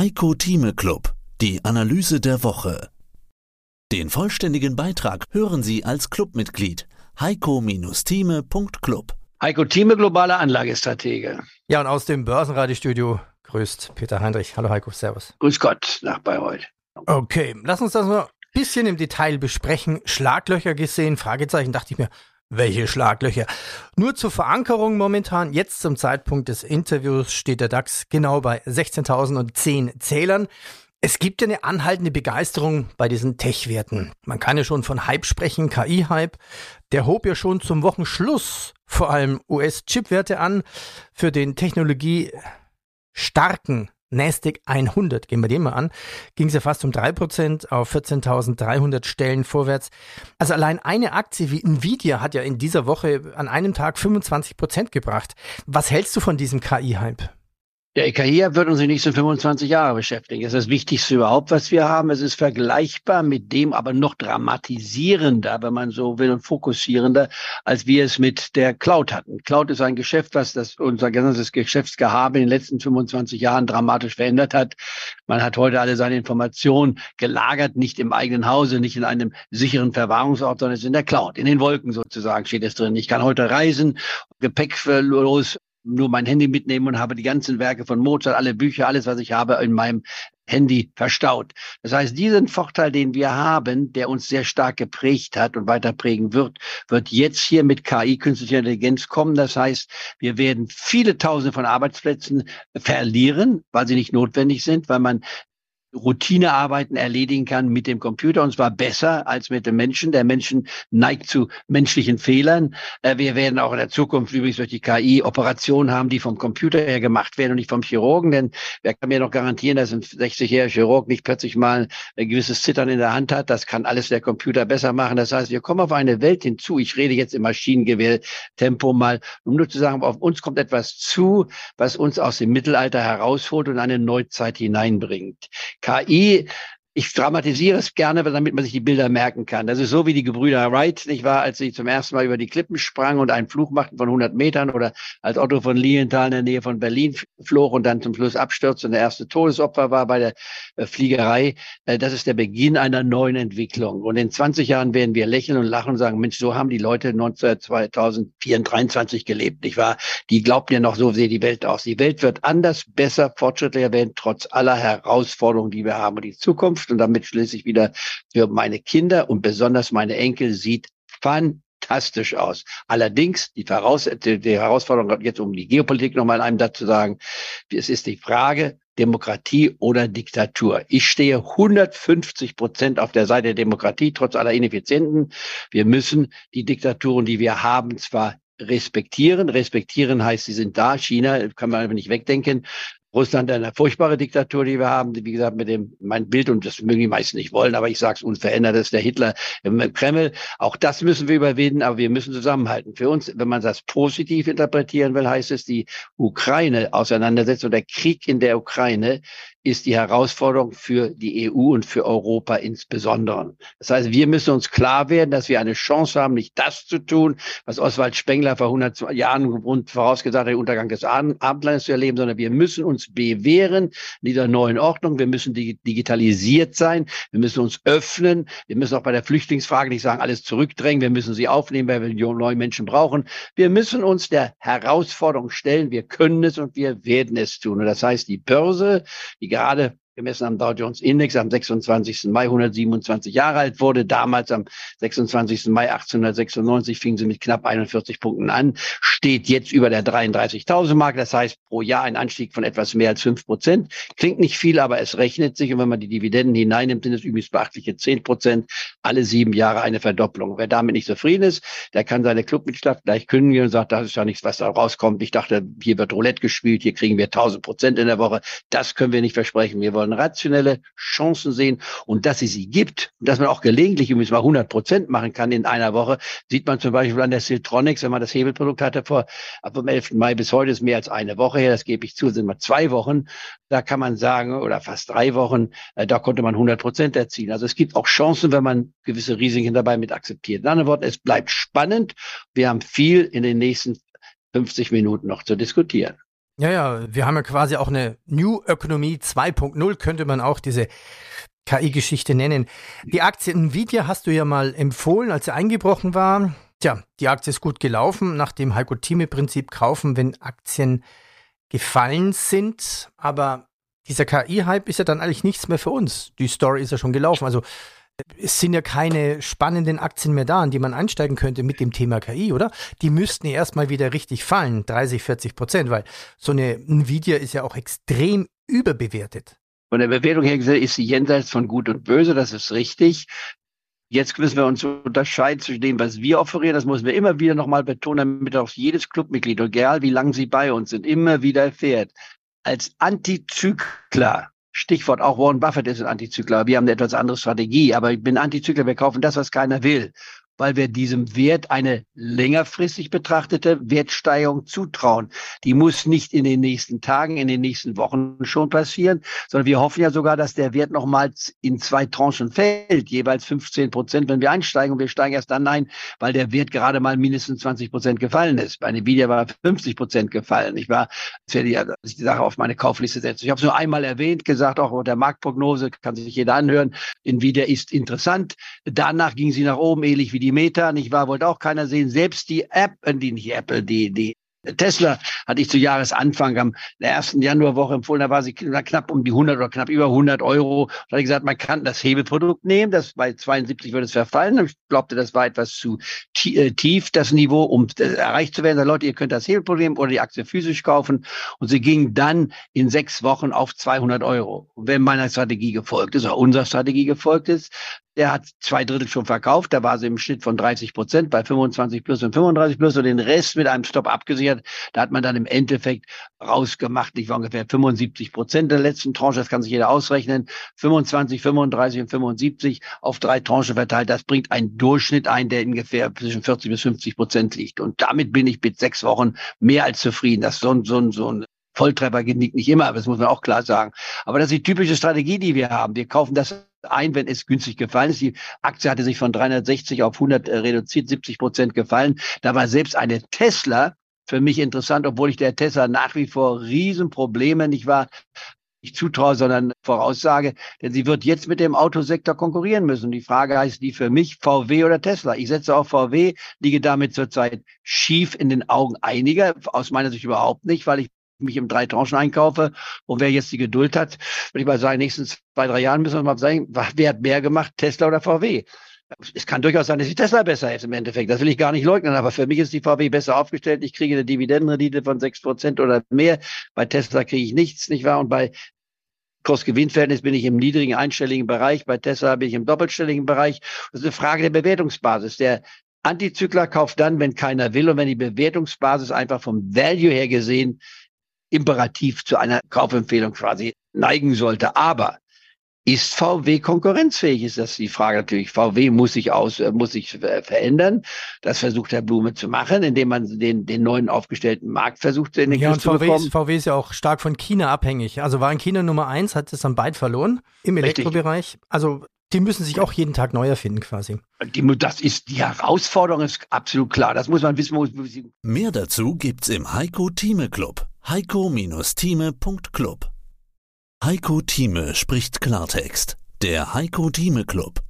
Heiko Thieme Club, die Analyse der Woche. Den vollständigen Beitrag hören Sie als Clubmitglied heiko-thieme.club. Heiko Thieme, globaler Anlagestratege. Ja, und aus dem Börsenradiostudio grüßt Peter Heinrich. Hallo Heiko, Servus. Grüß Gott nach Bayreuth. Okay, lass uns das mal ein bisschen im Detail besprechen. Schlaglöcher gesehen, Fragezeichen, dachte ich mir, welche Schlaglöcher? Nur zur Verankerung momentan, jetzt zum Zeitpunkt des Interviews steht der DAX genau bei 16.010 Zählern. Es gibt ja eine anhaltende Begeisterung bei diesen Tech-Werten. Man kann ja schon von Hype sprechen, KI-Hype. Der hob ja schon zum Wochenschluss vor allem US-Chip-Werte an. Für den technologiestarken Nasdaq 100, gehen wir den mal an, ging es ja fast um 3% auf 14.300 Stellen vorwärts. Also allein eine Aktie wie Nvidia hat ja in dieser Woche an einem Tag 25% gebracht. Was hältst du von diesem KI-Hype? Der EKI wird uns die nächsten 25 Jahre beschäftigen. Das ist das Wichtigste überhaupt, was wir haben. Es ist vergleichbar mit dem, aber noch dramatisierender, wenn man so will, und fokussierender, als wir es mit der Cloud hatten. Cloud ist ein Geschäft, was das unser ganzes Geschäftsgehabe in den letzten 25 Jahren dramatisch verändert hat. Man hat heute alle seine Informationen gelagert, nicht im eigenen Hause, nicht in einem sicheren Verwahrungsort, sondern es ist in der Cloud, in den Wolken sozusagen steht es drin. Ich kann heute reisen, gepäcklos nur mein Handy mitnehmen und habe die ganzen Werke von Mozart, alle Bücher, alles, was ich habe, in meinem Handy verstaut. Das heißt, diesen Vorteil, den wir haben, der uns sehr stark geprägt hat und weiter prägen wird, wird jetzt hier mit KI, künstlicher Intelligenz kommen. Das heißt, wir werden viele Tausende von Arbeitsplätzen verlieren, weil sie nicht notwendig sind, weil man Routinearbeiten erledigen kann mit dem Computer und zwar besser als mit dem Menschen. Der Menschen neigt zu menschlichen Fehlern. Äh, wir werden auch in der Zukunft übrigens durch die KI Operationen haben, die vom Computer her gemacht werden und nicht vom Chirurgen. Denn wer kann mir noch garantieren, dass ein 60-jähriger Chirurg nicht plötzlich mal ein gewisses Zittern in der Hand hat? Das kann alles der Computer besser machen. Das heißt, wir kommen auf eine Welt hinzu. Ich rede jetzt im Maschinengewehr-Tempo mal, um nur zu sagen, auf uns kommt etwas zu, was uns aus dem Mittelalter herausholt und eine Neuzeit hineinbringt. KI ich dramatisiere es gerne, damit man sich die Bilder merken kann. Das ist so wie die Gebrüder Wright, nicht wahr, als sie zum ersten Mal über die Klippen sprangen und einen Flug machten von 100 Metern oder als Otto von Lienthal in der Nähe von Berlin flog und dann zum Schluss abstürzte und der erste Todesopfer war bei der äh, Fliegerei. Äh, das ist der Beginn einer neuen Entwicklung. Und in 20 Jahren werden wir lächeln und lachen und sagen, Mensch, so haben die Leute 2024 gelebt, nicht wahr? Die glaubten ja noch, so sehe die Welt aus. Die Welt wird anders, besser, fortschrittlicher werden, trotz aller Herausforderungen, die wir haben. Und die Zukunft und damit schließlich wieder für meine Kinder und besonders meine Enkel sieht fantastisch aus. Allerdings, die, Voraus die, Herausforderung jetzt um die Geopolitik nochmal in einem Satz zu sagen, es ist die Frage, Demokratie oder Diktatur. Ich stehe 150 Prozent auf der Seite der Demokratie, trotz aller Ineffizienten. Wir müssen die Diktaturen, die wir haben, zwar respektieren. Respektieren heißt, sie sind da. China kann man einfach nicht wegdenken. Russland eine furchtbare Diktatur, die wir haben. Wie gesagt, mit dem mein Bild, und das mögen die meisten nicht wollen, aber ich sage es unverändert, ist der Hitler im Kreml. Auch das müssen wir überwinden, aber wir müssen zusammenhalten. Für uns, wenn man das positiv interpretieren will, heißt es, die Ukraine-Auseinandersetzung, der Krieg in der Ukraine ist die Herausforderung für die EU und für Europa insbesondere. Das heißt, wir müssen uns klar werden, dass wir eine Chance haben, nicht das zu tun, was Oswald Spengler vor 100 Jahren vorausgesagt hat, den Untergang des Abendlandes zu erleben, sondern wir müssen uns bewähren in dieser neuen Ordnung. Wir müssen digitalisiert sein. Wir müssen uns öffnen. Wir müssen auch bei der Flüchtlingsfrage nicht sagen, alles zurückdrängen. Wir müssen sie aufnehmen, weil wir neue Menschen brauchen. Wir müssen uns der Herausforderung stellen. Wir können es und wir werden es tun. Und das heißt, die Börse, die gerade gemessen am Dow Jones Index am 26. Mai 127 Jahre alt wurde. Damals am 26. Mai 1896 fing sie mit knapp 41 Punkten an, steht jetzt über der 33.000 Marke. Das heißt pro Jahr ein Anstieg von etwas mehr als 5 Prozent. Klingt nicht viel, aber es rechnet sich. Und wenn man die Dividenden hineinnimmt, sind es übrigens beachtliche 10 Prozent. Alle sieben Jahre eine Verdopplung. Wer damit nicht zufrieden ist, der kann seine Clubmitgliedschaft gleich kündigen und sagt, das ist ja nichts, was da rauskommt. Ich dachte, hier wird Roulette gespielt, hier kriegen wir 1000 Prozent in der Woche. Das können wir nicht versprechen. Wir wollen wollen rationelle Chancen sehen und dass sie sie gibt und dass man auch gelegentlich übrigens mal 100 Prozent machen kann in einer Woche, sieht man zum Beispiel an der Siltronics, wenn man das Hebelprodukt hatte vor, ab dem 11. Mai bis heute ist mehr als eine Woche her, das gebe ich zu, sind mal zwei Wochen, da kann man sagen, oder fast drei Wochen, äh, da konnte man 100 Prozent erzielen. Also es gibt auch Chancen, wenn man gewisse Risiken dabei mit akzeptiert. In anderen Worten, es bleibt spannend. Wir haben viel in den nächsten 50 Minuten noch zu diskutieren. Ja, ja, wir haben ja quasi auch eine New Ökonomie 2.0, könnte man auch diese KI-Geschichte nennen. Die Aktie Nvidia hast du ja mal empfohlen, als sie eingebrochen war. Tja, die Aktie ist gut gelaufen, nach dem Heiko-Thieme-Prinzip kaufen, wenn Aktien gefallen sind. Aber dieser KI-Hype ist ja dann eigentlich nichts mehr für uns. Die Story ist ja schon gelaufen. Also es sind ja keine spannenden Aktien mehr da, in die man einsteigen könnte mit dem Thema KI, oder? Die müssten ja erstmal wieder richtig fallen, 30, 40 Prozent, weil so eine Nvidia ist ja auch extrem überbewertet. Von der Bewertung her gesehen ist sie jenseits von Gut und Böse, das ist richtig. Jetzt müssen wir uns unterscheiden zwischen dem, was wir offerieren. Das müssen wir immer wieder nochmal betonen, damit auch jedes Clubmitglied, egal wie lange sie bei uns sind, immer wieder erfährt. Als Antizykler Stichwort auch Warren Buffett ist ein Antizykler. Wir haben eine etwas andere Strategie, aber ich bin Antizykler. Wir kaufen das, was keiner will weil wir diesem Wert eine längerfristig betrachtete Wertsteigerung zutrauen. Die muss nicht in den nächsten Tagen, in den nächsten Wochen schon passieren, sondern wir hoffen ja sogar, dass der Wert nochmals in zwei Tranchen fällt, jeweils 15 Prozent, wenn wir einsteigen. Und wir steigen erst dann ein, weil der Wert gerade mal mindestens 20 Prozent gefallen ist. Bei Nvidia war 50 Prozent gefallen. Ich war, als ich die Sache auf meine Kaufliste setze. Ich habe es nur einmal erwähnt, gesagt, auch unter Marktprognose kann sich jeder anhören. Nvidia ist interessant. Danach ging sie nach oben, ähnlich wie die Meta, nicht wahr, wollte auch keiner sehen. Selbst die App, äh, die nicht Apple, die, die Tesla hatte ich zu Jahresanfang am der ersten Januarwoche empfohlen, da war sie knapp um die 100 oder knapp über 100 Euro. Da hatte ich gesagt, man kann das Hebelprodukt nehmen, das bei 72 würde es verfallen. Ich glaubte, das war etwas zu äh, tief, das Niveau, um erreicht zu werden. Da Leute, ihr könnt das Hebelprodukt nehmen oder die Aktie physisch kaufen. Und sie ging dann in sechs Wochen auf 200 Euro. Wenn meiner Strategie gefolgt ist, oder unserer Strategie gefolgt ist, der hat zwei Drittel schon verkauft. Da war sie im Schnitt von 30 Prozent bei 25 plus und 35 plus und den Rest mit einem Stop abgesichert. Da hat man dann im Endeffekt rausgemacht, ich war ungefähr 75 Prozent der letzten Tranche. Das kann sich jeder ausrechnen. 25, 35 und 75 auf drei Tranchen verteilt. Das bringt einen Durchschnitt ein, der ungefähr zwischen 40 bis 50 Prozent liegt. Und damit bin ich mit sechs Wochen mehr als zufrieden. Das ist so ein, so ein, so ein Volltreffer gelingt nicht immer, das muss man auch klar sagen. Aber das ist die typische Strategie, die wir haben. Wir kaufen das ein, wenn es günstig gefallen ist. Die Aktie hatte sich von 360 auf 100 äh, reduziert, 70 Prozent gefallen. Da war selbst eine Tesla für mich interessant, obwohl ich der Tesla nach wie vor Riesenprobleme nicht war, nicht zutraue, sondern voraussage, denn sie wird jetzt mit dem Autosektor konkurrieren müssen. Die Frage heißt die für mich VW oder Tesla. Ich setze auf VW, liege damit zurzeit schief in den Augen einiger, aus meiner Sicht überhaupt nicht, weil ich mich im drei Tranchen einkaufe. Und wer jetzt die Geduld hat, würde ich mal sagen, nächsten zwei, drei Jahren müssen wir mal sagen, wer hat mehr gemacht, Tesla oder VW? Es kann durchaus sein, dass die Tesla besser ist im Endeffekt. Das will ich gar nicht leugnen, aber für mich ist die VW besser aufgestellt. Ich kriege eine Dividendenrendite von sechs Prozent oder mehr. Bei Tesla kriege ich nichts, nicht wahr? Und bei Kurs-Gewinn-Verhältnis bin ich im niedrigen einstelligen Bereich. Bei Tesla bin ich im doppelstelligen Bereich. Das ist eine Frage der Bewertungsbasis. Der Antizykler kauft dann, wenn keiner will und wenn die Bewertungsbasis einfach vom Value her gesehen imperativ zu einer Kaufempfehlung quasi neigen sollte. Aber ist VW konkurrenzfähig? Ist das die Frage natürlich. VW muss sich aus, äh, muss sich verändern. Das versucht Herr Blume zu machen, indem man den, den neuen aufgestellten Markt versucht in den ja, und zu VW bekommen. Ist, VW ist ja auch stark von China abhängig. Also war in China Nummer eins, hat es dann bald verloren im Elektrobereich. Also die müssen sich auch jeden Tag neu erfinden quasi. Die, das ist die Herausforderung, ist absolut klar. Das muss man wissen. Muss, Mehr dazu gibt's im Heiko Thieme Club. Heiko-Thieme.club Heiko Thieme spricht Klartext. Der Heiko Thieme Club.